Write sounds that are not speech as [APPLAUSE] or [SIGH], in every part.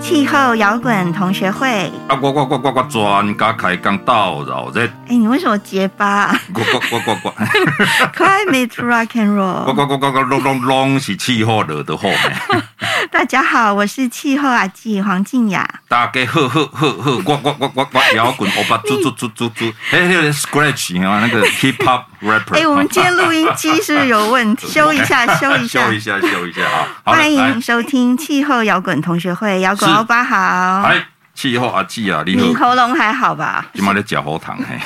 气候摇滚同学会啊，呱呱呱呱呱专家开讲到扰热。哎，你为什么结巴啊？我我我我我，Climate rock and roll。呱呱呱呱呱拢拢拢是气候惹的祸。大家好，我是气候阿姊黄静雅。大家好好好好，我我我我摇滚欧巴，猪猪猪猪猪，哎，有点 scratch 啊，那个 hip hop rapper。哎，我们今天录音机是不是有问题？修一下，修一下，修一下，修一下啊！欢迎收听气候摇滚同学会，摇滚欧巴好。气候阿季啊，你喉咙还好吧？起码在嚼喉糖嘿。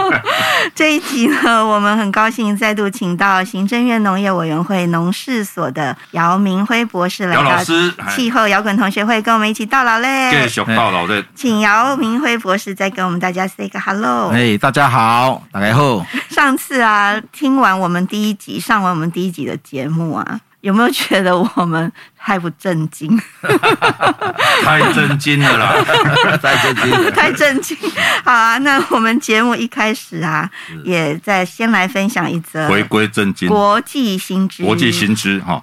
[LAUGHS] 这一集呢，我们很高兴再度请到行政院农业委员会农事所的姚明辉博士来到气候摇滚同学会，跟我们一起到老嘞。继续到老嘞。请姚明辉博士再跟我们大家 say 个 hello。哎，大家好，大家好。上次啊，听完我们第一集，上完我们第一集的节目啊。有没有觉得我们太不正经？[LAUGHS] 太震惊了啦！[LAUGHS] [LAUGHS] 太震惊，太震惊。好啊，那我们节目一开始啊，也再先来分享一则回归正经国际新知。国际新知哈。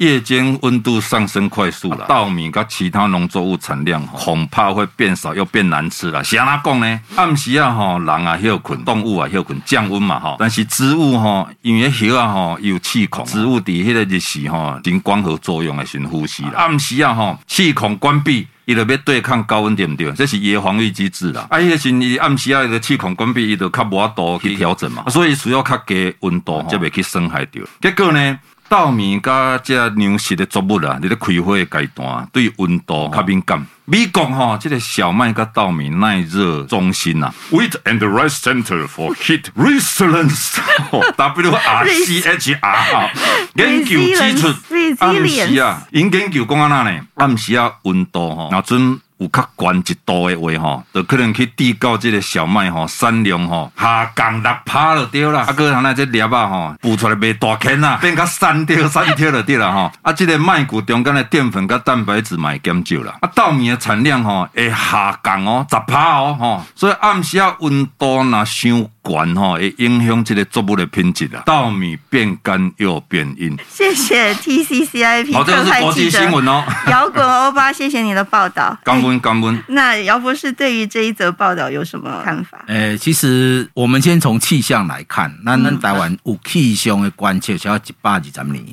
夜间温度上升快速了，稻米跟其他农作物产量恐怕会变少又变难吃了。谁来讲呢？暗时啊，吼，人啊休困，动物啊休困，降温嘛，吼。但是植物吼，因为叶啊吼有气孔，植物底下的日时吼，经光合作用来寻呼吸了。暗时啊吼，气孔关闭，伊就要对抗高温，对不对？这是伊的防御机制啦。啊，迄个是你暗时啊，个气孔关闭，伊就较无法度去调整嘛，所以需要较低温度，才袂去伤害掉。结果呢？稻米甲这粮食的作物啊，你咧开花的阶段，对温度较敏感。美国哈，这个小麦甲稻米耐热中心啊，Wheat and Rice Center for Heat Resilience，W [LAUGHS] R C H R，研究指出，暗时啊，因研究讲安那呢，暗时啊，温度哈，那阵。有较悬一度的话吼，就可能去地到这个小麦吼产量吼下降六趴就对啦。啊，哥，他那这粒啊吼，孵出来袂大坑啊，变较散掉散掉就对啦吼。啊，这个麦谷中间的淀粉跟蛋白质嘛会减少啦。啊，稻米的产量吼会下降哦，十趴哦吼。所以暗时啊温度若伤悬吼，会影响这个作物的品质啊。稻米变干又变硬。谢谢 TCCIP。好，这个是国际新闻哦。[LAUGHS] 摇滚欧巴，谢谢你的报道。刚温，那姚博士对于这一则报道有什么看法？诶，其实我们先从气象来看，那咱台湾有气象的观测，要一百二十年，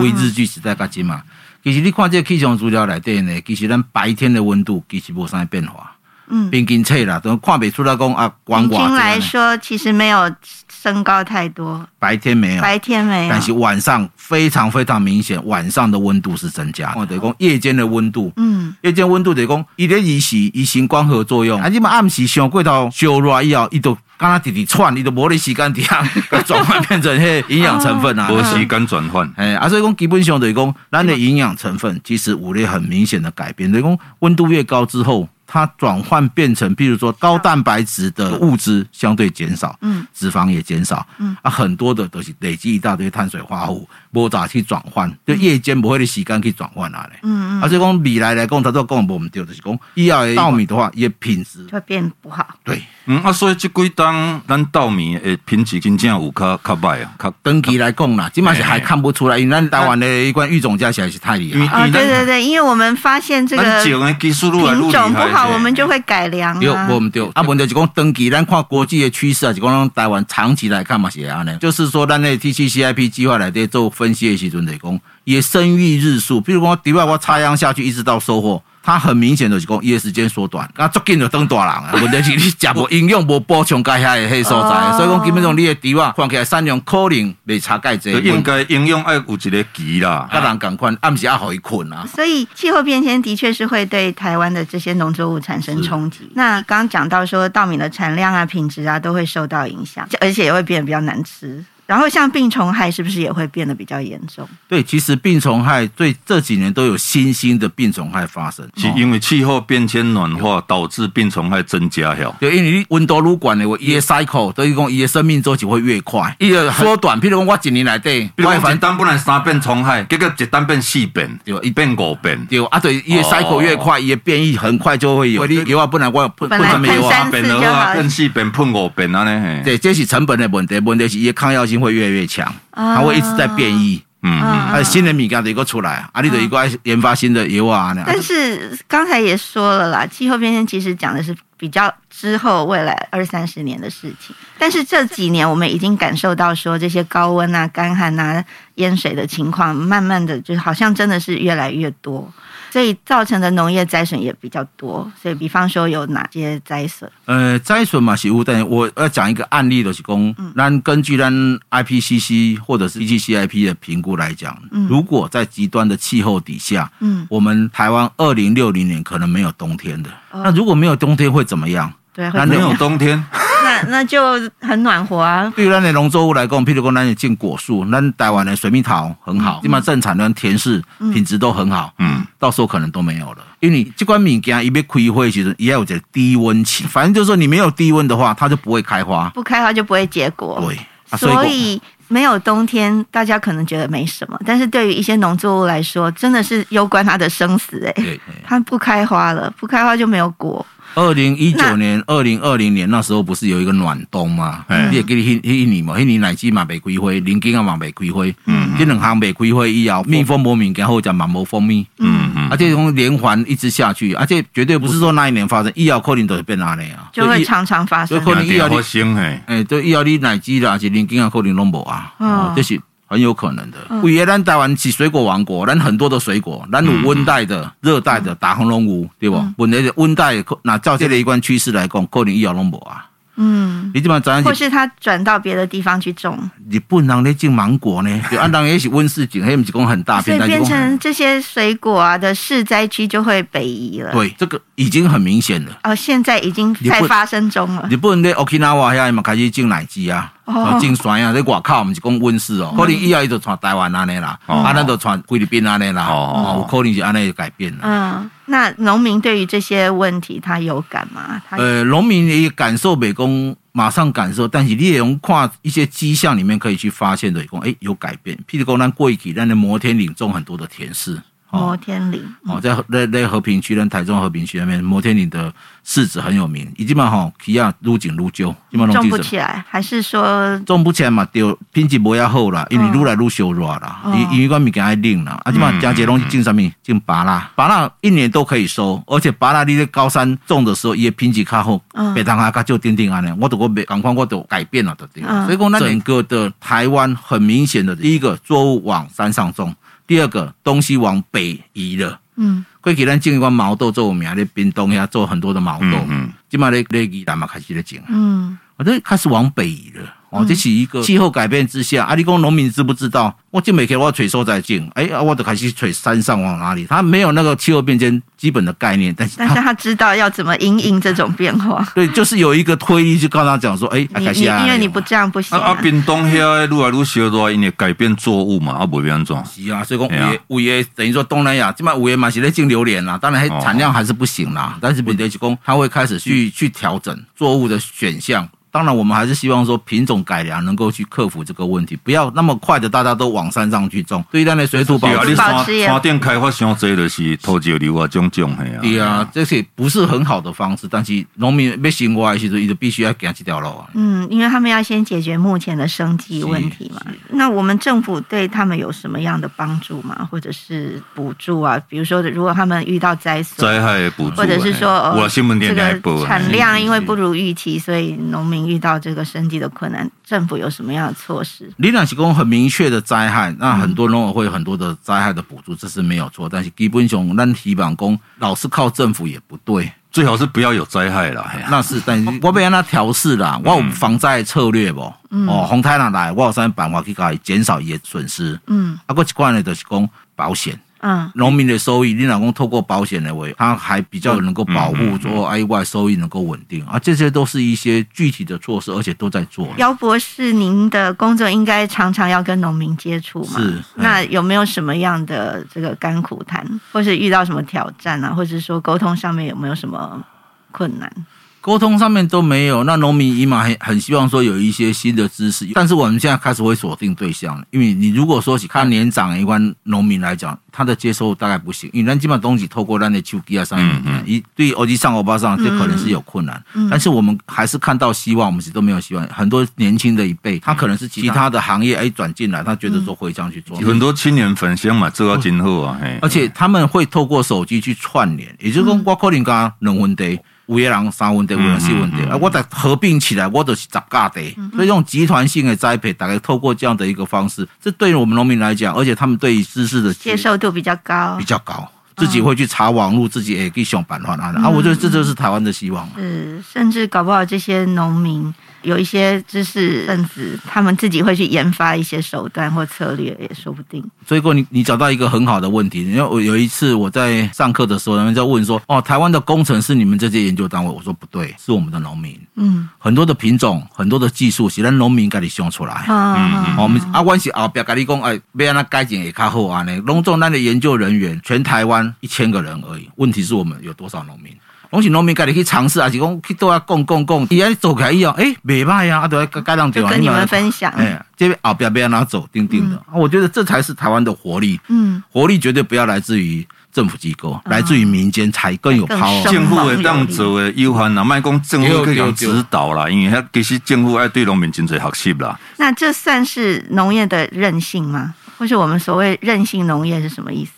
为日据时代较近嘛。其实你看这个气象资料来对呢，其实咱白天的温度其实无啥变化，嗯，平均测啦，都看不出来讲啊，光光。平均来说，其实没有。升高太多，白天没有，白天没有，但是晚上非常非常明显，晚上的温度是增加。我得讲夜间的温度，嗯，夜间温度得讲，伊咧伊是伊行光合作用，啊，你嘛暗时上过头烧热以后，伊都刚刚直直窜，伊都无咧时间点转换变成迄营养成分啊，[LAUGHS] 无时间转换，哎，啊，所以讲基本上得讲，咱的营养成分其实有咧很明显的改变，得讲温度越高之后。它转换变成，譬如说高蛋白质的物质相对减少，嗯，脂肪也减少，嗯，啊，很多的都是累积一大堆碳水化合物，无咋去转换，就夜间不会的时间去转换啊嘞，嗯嗯，而且讲未来来讲，他都讲不我们丢的是讲，一要稻米的话，也品质会变不好，对，嗯啊，所以即几档咱稻米诶品质真正有较较坏啊，较长期来讲啦，即码是还看不出来，因为咱台湾的一罐育种加起来是太厉害啊，对对对，因为我们发现这个品种不好。我们就会改良啊。对，我们对。啊，问题是讲长期，咱看国际的趋势啊，是讲台湾长期来看嘛是安尼。就是说，咱那 TCCIP 计划来在做分析的时阵，来讲也生育日数，比如讲，底外我插秧下去，一直到收获。它很明显的是讲，叶时间缩短，啊，足紧就当大人啊。问题是你食无营养，无补充该下的迄所在，所以讲基本上你的地哇看起来产量可能袂差介济。应该营养爱有一个期啦，啊，人赶快暗时要好一困啊。所以气候变迁的确是会对台湾的这些农作物产生冲击。那刚刚讲到说稻米的产量啊、品质啊都会受到影响，而且也会变得比较难吃。然后像病虫害是不是也会变得比较严重？对，其实病虫害对这几年都有新兴的病虫害发生，是因为气候变迁暖化导致病虫害增加。了，对，因为你温度愈高的话，伊的 cycle 等于讲伊的生命周期会越快，伊的缩短。譬如讲我一年来对，比如讲一单本来三变虫害，结果一单变四变，对，一变五变，对啊，对，伊的 cycle 越快，伊的变异很快就会有。你有啊，不然我喷什么有啊？变的话，变四变喷五变啊呢？对，这是成本的问题，问题是伊的抗药性。性会越来越强，它会一直在变异。嗯，还有新的米缸的一个出来，啊，你得一个研发新的油啊。但是刚才也说了啦，气候变迁其实讲的是比较之后未来二三十年的事情。但是这几年我们已经感受到说，这些高温啊、干旱啊、淹水的情况，慢慢的就好像真的是越来越多。所以造成的农业灾损也比较多，所以比方说有哪些灾损？呃，灾损嘛是有，但我要讲一个案例的是讲，那、嗯、根据咱 IPCC 或者是 PGCIP 的评估来讲，嗯、如果在极端的气候底下，嗯，我们台湾二零六零年可能没有冬天的，哦、那如果没有冬天会怎么样？对，那没有冬天。[LAUGHS] 那那就很暖和啊。[LAUGHS] 对于咱的农作物来讲，譬如说咱的种果树，咱台湾的水蜜桃很好，起码正产的甜柿品质都很好。嗯，到时候可能都没有了，因为你这款物件一被开花，其实也有这低温期。反正就是说，你没有低温的话，它就不会开花，不开花就不会结果。对，啊、所以没有冬天，大家可能觉得没什么，但是对于一些农作物来说，真的是攸关它的生死。哎，它不开花了，不开花就没有果。二零一九年、二零二零年那时候不是有一个暖冬吗？也给你一一年嘛，一年奶鸡嘛没开花，林根啊嘛没开花，嗯，这两行没开花以后，蜜蜂没敏感后讲嘛没蜂蜜，嗯嗯，而且从连环一直下去，而且绝对不是说那一年发生，以后可能都是变哪里啊？就会常常发生，可能以后你哎，对，以后你奶鸡啦，是林根啊，可能拢无啊，哦，这是。很有可能的。为了咱台湾是水果王国，咱很多的水果，咱有温带的、热带的，大红龙五，对不？温带的温带，那照这个一贯趋势来讲，可能以后拢无啊。嗯，你怎么转？或是他转到别的地方去种？你不能咧种芒果呢？就按当也是温室景，还有几公很大片，所以变成这些水果啊的市灾区就会北移了。对，这个已经很明显了。哦，现在已经在发生中了。你不能在 Okinawa 下嘛开始种奶鸡啊？哦，种酸啊，在外口我们是讲温室哦，可能以后伊就传台湾安尼啦，啊，那就传菲律宾安尼啦，哦，有可能是安尼就改变了。嗯，那农民对于这些问题他有感吗？呃，农民也感受没讲马上感受，但是你也用看一些迹象里面可以去发现的，讲哎有改变。譬如讲，咱过去咱的摩天岭种很多的甜柿。摩天岭哦，在在在和平区，跟台中和平区那边，摩天岭的柿子很有名。已经嘛吼，起亚愈种愈旧，基本种不起来，还是说种不起来嘛？就品质不要好啦，因为愈来愈小热啦，因因为个物件爱冷啦。啊，基本上加节东西种什么？种芭拉，芭拉一年都可以收，而且芭拉你在高山种的时候，也品质较好，别当下较就丁丁安尼。我都我没赶快我都改变了的，所以讲那整个的台湾很明显的，第一个作物往山上种。第二个东西往北移了，嗯，过去咱种一罐毛豆做有名，咧冰冻遐做很多的毛豆，嗯，即嘛咧咧宜兰嘛开始咧种，嗯，我都开始往北移了。哦，这是一个气候改变之下，阿里公农民知不知道？我就每天我垂收在进，哎，我都开始垂山上往哪里？他没有那个气候变迁基本的概念，但是但是他知道要怎么因应这种变化。[LAUGHS] 对，就是有一个推力，就告诉他讲说，哎，开始因为你不这样不行。啊，屏东遐愈来愈小的话，因为改变作物嘛，啊，不变种。是啊，所以讲五月五月等于说东南亚，起码五月嘛是在进榴莲啦，当然还产量还是不行啦，但是本地是讲他会开始去去调整作物的选项。当然，我们还是希望说品种改良能够去克服这个问题，不要那么快的大家都往山上去种。对于咱的水土保持，山电开发商这的是土石流啊，种种的啊。对啊，这些不是很好的方式，但是农民要生活的时候，他就必须要走这条路啊。嗯，因为他们要先解决目前的生计问题嘛。那我们政府对他们有什么样的帮助吗？或者是补助啊？比如说，如果他们遇到灾损，灾害补助，或者是说，我新闻电台这个产量因为不如预期，所以农民。遇到这个生计的困难，政府有什么样的措施？李两提供很明确的灾害，那很多农委会很多的灾害的补助，这是没有错。但是基本上，咱提板工老是靠政府也不对，最好是不要有灾害了。那是，但是 [LAUGHS] 我不让他调试啦，我有防灾策略不？嗯、哦，洪台浪来，我有啥办法去搞减少一些损失。嗯，啊，过一关呢，就是讲保险。嗯，农民的收益，你老公透过保险的为，他还比较能够保护，说意外收益能够稳定啊，这些都是一些具体的措施，而且都在做。姚博士，您的工作应该常常要跟农民接触嘛？是。那有没有什么样的这个甘苦谈，或是遇到什么挑战啊，或者说沟通上面有没有什么困难？沟通上面都没有。那农民姨妈很很希望说有一些新的知识，但是我们现在开始会锁定对象了，因为你如果说看年长一关农民来讲，他的接受大概不行，因为咱基本上东西透过咱的手机啊上面，一对欧吉上欧巴上，这可能是有困难。但是我们还是看到希望，我们是都没有希望。很多年轻的一辈，他可能是其他的行业哎转进来，他觉得说回乡去做。很多青年返乡嘛，这个今后啊，而且他们会透过手机去串联，也就是说，我可能讲两分地，有个人三分地，有人四分地，啊，我再合并起来，我都是十家地。所以这种集团性的栽培，大概透过这样的一个方式，这对于我们农民来讲，而且他们对于知识的接受度比较高，比较高，自己会去查网络，自己也可以想办法啊。啊，我觉得这就是台湾的希望。是，甚至搞不好这些农民。有一些知识分子，他们自己会去研发一些手段或策略，也说不定。所以，过你你找到一个很好的问题，因为我有一次我在上课的时候，人们在问说：“哦，台湾的工程是你们这些研究单位？”我说：“不对，是我们的农民。”嗯，很多的品种，很多的技术，是咱农民给你想出来。嗯嗯，我们啊，关系后边跟你讲，哎，别让他改进也较好啊。呢，农种那的研究人员，全台湾一千个人而已。问题是我们有多少农民？拢是农民家己去尝试，还是讲去都要讲讲讲，伊安走开以后，哎，袂歹呀，啊，都要该让对方跟你们分享。哎，这边后边要拿走，定定的。嗯、我觉得这才是台湾的活力。嗯，活力绝对不要来自于政府机构，嗯、来自于民间才更有 power。政府会当做的有限啦，卖讲政府可以指导啦，因为他其实政府爱对农民真侪学习啦。那这算是农业的韧性吗？或是我们所谓韧性农业是什么意思？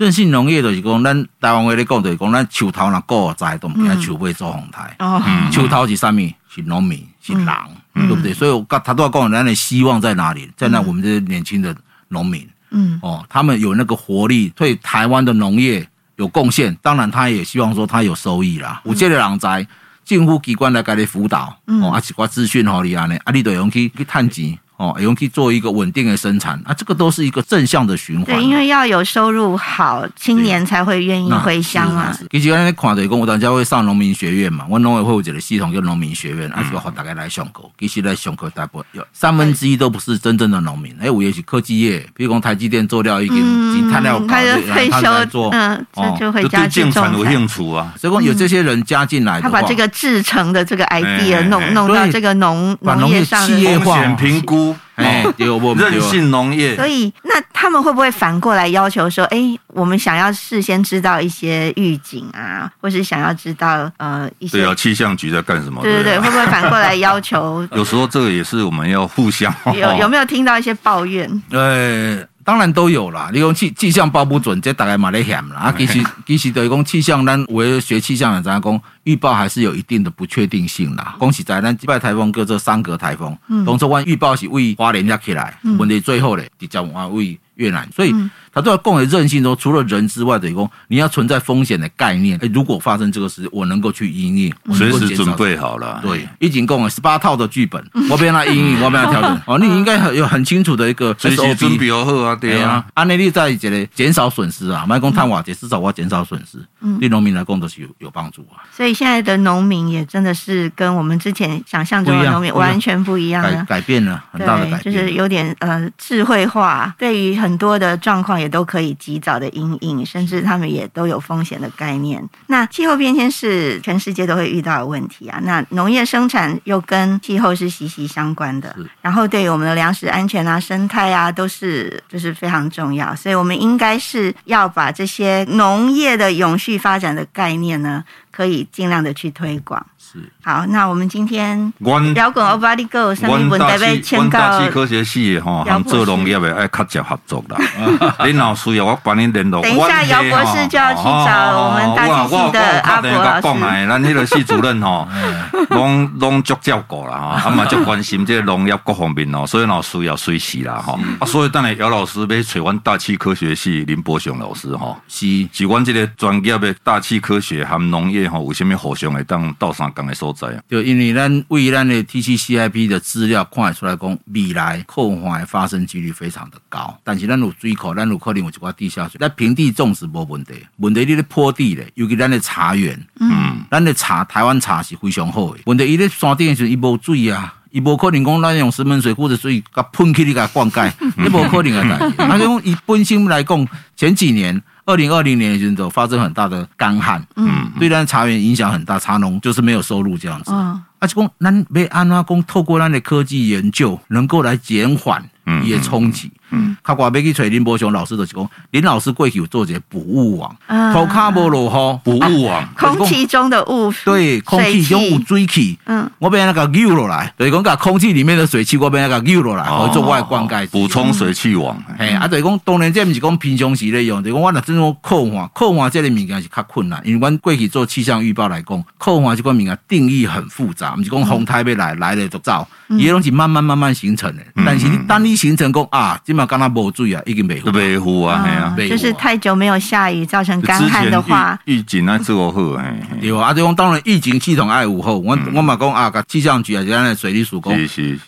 韧性农业就是讲，咱台湾话咧讲就是讲，咱树头若顾在，都唔惊树尾做红台。哦，树头是啥物？是农民，是人，嗯、对不对？所以我刚他都要讲，咱的希望在哪里？在那我们这些年轻的农民，嗯，哦，他们有那个活力，对台湾的农业有贡献。当然，他也希望说他有收益啦。有这个人在政府机关来给你辅导，哦，啊，一寡资讯好你安尼，啊，你都用去去探钱。哦，用去做一个稳定的生产啊，这个都是一个正向的循环。对，因为要有收入好，青年才会愿意回乡啊。其实你看的讲，我大家会上农民学院嘛，我农委会有一个系统叫农民学院，啊，就好大概来上课。其实来上课大部分有三分之一都不是真正的农民，哎，我也是科技业，比如讲台积电做料已经他料他就退休做，嗯，这就回家种菜。有兴趣啊，所以讲有这些人加进来，他把这个制成的这个 idea 弄弄到这个农农业上的风险评估。哎，有我任性农业，所以那他们会不会反过来要求说，哎，我们想要事先知道一些预警啊，或是想要知道呃一些对啊，气象局在干什么？对对对，会不会反过来要求？[LAUGHS] 有时候这个也是我们要互相有有没有听到一些抱怨？对。[LAUGHS] 当然都有啦，你讲气气象报不准，这大概嘛咧险啦。啊，其实其实等于讲气象，咱为学气象的知影讲预报还是有一定的不确定性啦。恭喜在咱击败台风叫做三格台风，当初阮预报是为花莲遐起来，问题最后咧直接往为越南，所以。他都要共为韧性中，除了人之外的一个，你要存在风险的概念。哎，如果发生这个事，我能够去应应，随时准备好了。对，已经共了十八套的剧本，我不要他应应，我不要他调整。[LAUGHS] 哦，你应该很有很清楚的一个随时准备好啊，对啊。安内利在这里减少损失啊，卖工碳瓦，解至少我要减少损失。嗯，对农民来讲都是有有帮助啊。所以现在的农民也真的是跟我们之前想象中的农民完全不一样了，改变了很大的改变，就是有点呃智慧化，对于很多的状况也都可以及早的应应，甚至他们也都有风险的概念。那气候变迁是全世界都会遇到的问题啊。那农业生产又跟气候是息息相关的，然后对于我们的粮食安全啊、生态啊，都是就是非常重要。所以我们应该是要把这些农业的永续发展的概念呢，可以尽量的去推广。是好，那我们今天聊过欧巴利哥，上面问代表签到。大气科学系哈，和做农业的爱较接合作啦。[LAUGHS] 林老师要我帮你联络。等一下，姚博士就要去找我们大气系的阿伯老师。咱那个系主任哈，[LAUGHS] 拢拢足照顾啦哈，啊嘛足关心这个农业各方面哦，所以老师要随时啦哈。啊，所以等下姚老师要找阮大气科学系林伯雄老师哈，是是阮这个专业的大气科学含农业哈，有啥物互相会当斗相共的所在啊？就因为咱为咱的 TCCIP 的资料看出来讲，未来破坏发生几率非常的高，但是咱有水库，咱有可能有一寡地下水。在平地种植无问题，问题你咧坡地咧，尤其咱的茶园，嗯，咱的茶台湾茶是非常好的。问题伊咧山顶的时候伊无水啊，伊无可能讲咱用石门水库的水甲喷起你甲灌溉，[LAUGHS] 你无可能啊！但是讲伊本身来讲，前几年。二零二零年的时候发生很大的干旱，嗯，对咱茶园影响很大，茶农就是没有收入这样子。嗯，而且讲咱被安拉公，透过咱的科技研究，能够来减缓一些冲击。嗯，他挂要去找林伯雄老师就是讲，林老师过去有做这补雾网，头卡无落雨，补雾网，空气中的雾，对，空气中有水气，嗯，我变那个 lưu 落来，就是讲把空气里面的水汽，我变那个 lưu 落来，来做外灌溉，补充水气网。嘿，啊，就是讲当然这毋是讲平常时咧用，就是讲我若真种扣换，扣换这个物件是较困难，因为阮过去做气象预报来讲，扣换这个物件定义很复杂，毋是讲风台要来来了就走，伊拢是慢慢慢慢形成的，但是你当你形成讲啊，基本上刚才无水啊，已经没没糊啊，就是太久没有下雨，造成干旱的话，预警啊做好，哎，有啊，这方当然预警系统爱护好，我我嘛讲啊，气象局啊，就按水利署讲，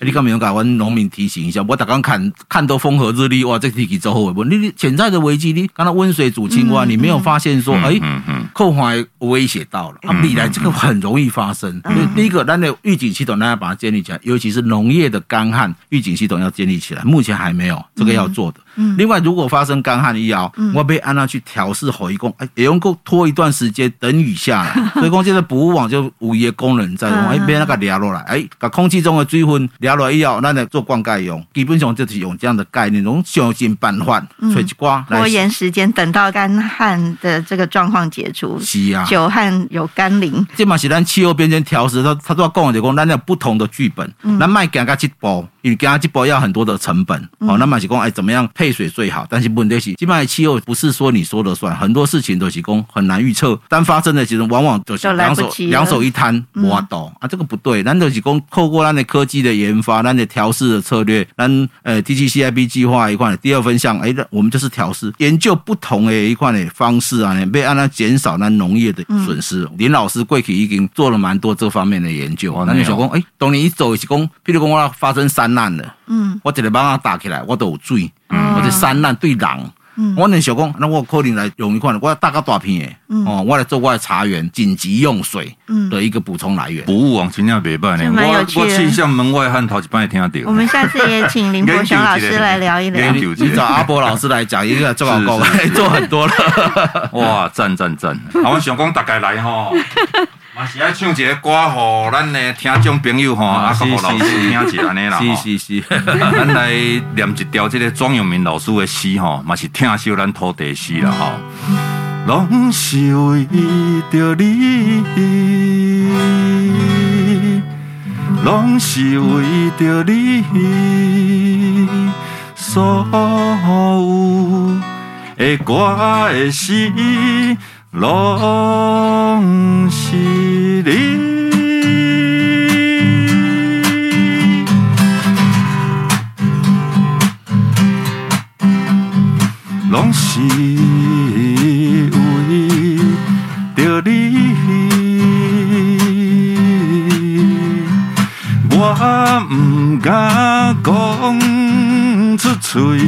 你干嘛用甲阮农民提醒一下？我大刚看看到风和日丽，哇，这天气做好的不？你潜在的危机，你刚才温水煮青蛙，你没有发现说，哎，扣环威胁到了，啊，未来这个很容易发生。所以第一个，咱的预警系统，大家把它建立起来，尤其是农业的干旱预警系统要建立起来，目前还没有，这个要做的。另外，如果发生干旱以后，我被按照去调试好一共，哎，也用够拖一段时间等雨下来。[LAUGHS] 所以讲，现在补雾网就有一个功能在，哎，被那个掠落来，哎，把空气中的水分掠落来以后，那来做灌溉用，基本上就是用这样的概念，用想尽办法，吹一刮，拖延时间，等到干旱的这个状况解除。是啊，久旱有甘霖。这嘛是咱气候变迁调试，他他都要讲的，讲咱有不同的剧本，咱卖讲个一步，因为讲一步要很多的成本，哦，那嘛是讲哎，怎么样配水最好？但是问题是，基本上气候不是说你说了算，很多事情都是讲很难预测。但发生的其实往往就是两手两手一摊，挖倒啊，这个不对。咱都是讲透过咱的科技的研发，咱的调试的策略，咱呃 TGCIP 计划一块第二分项，哎，我们就是调试研究不同的一块的方式啊，被按它减少咱农业的损失。林老师过去已经做了蛮多这方面的研究。那你想讲，哎，当你一走是讲，譬如讲我要发生山难了，嗯，我这个把它打起来，我都有水。或者山难对人，嗯、我那小工，那我可能来用一款，我要大个大片的，嗯、哦，我来做我的茶园紧急用水的一个补充来源。服务网真正袂歹呢，我我气象门外汉头一摆听到。我们下次也请林伯雄老师来聊一聊。你找阿波老师来讲一个做广告，[LAUGHS] 做很多了。哇，赞赞赞！[LAUGHS] 我想讲大概来吼。嘛是爱唱一个歌，互咱的听众朋友吼，啊，甲老师听一下安尼啦。是是是，[LAUGHS] 咱来念一条这个庄永明老师的诗吼，嘛是听首咱土地诗啦吼。拢是为着你，拢是为着你，所有的歌的诗。拢拢是你，拢是为着你，我不敢讲出嘴。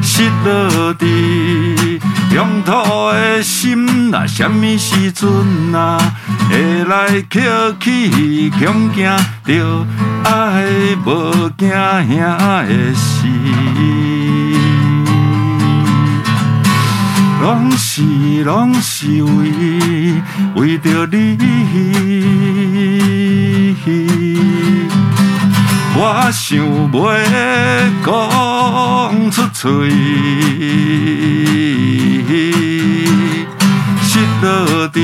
失落地乡土的心，那什么时阵啊会来捡起强行着爱无惊兄的事，拢是拢是为为着你。我想要讲出嘴，失落伫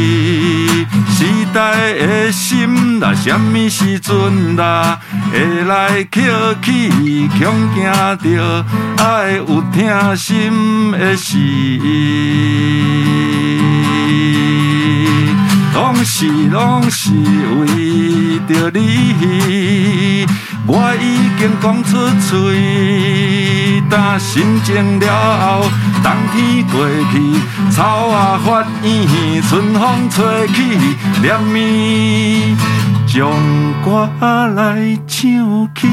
时代的心，那什么时阵啦会来捡起恐惊着爱有疼心的事，拢是拢是为着你。我已经讲出嘴，但心情了后，冬天过去，草啊发芽，春风吹起，念咪将歌来唱起。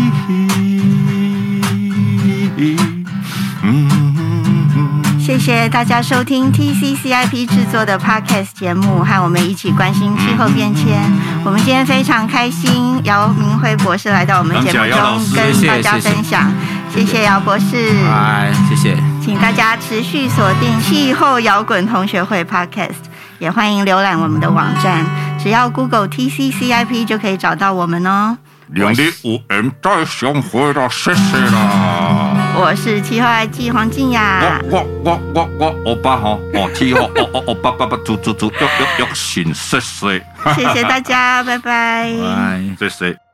谢谢大家收听 TCCIP 制作的 Podcast 节目，和我们一起关心气候变迁。我们今天非常开心，姚明辉博士来到我们节目中跟大家分享。谢谢姚博士，哎，谢谢，请大家持续锁定气候摇滚同学会 Podcast，也欢迎浏览我们的网站，只要 Google TCCIP 就可以找到我们哦。两地无缘再相会了，谢谢啦。我是七号爱记黄静雅。我我我我我欧巴哈哦，七号哦哦哦，巴巴巴，猪猪猪，跃跃跃，行谢谢。谢谢大家，拜拜。拜，谢谢。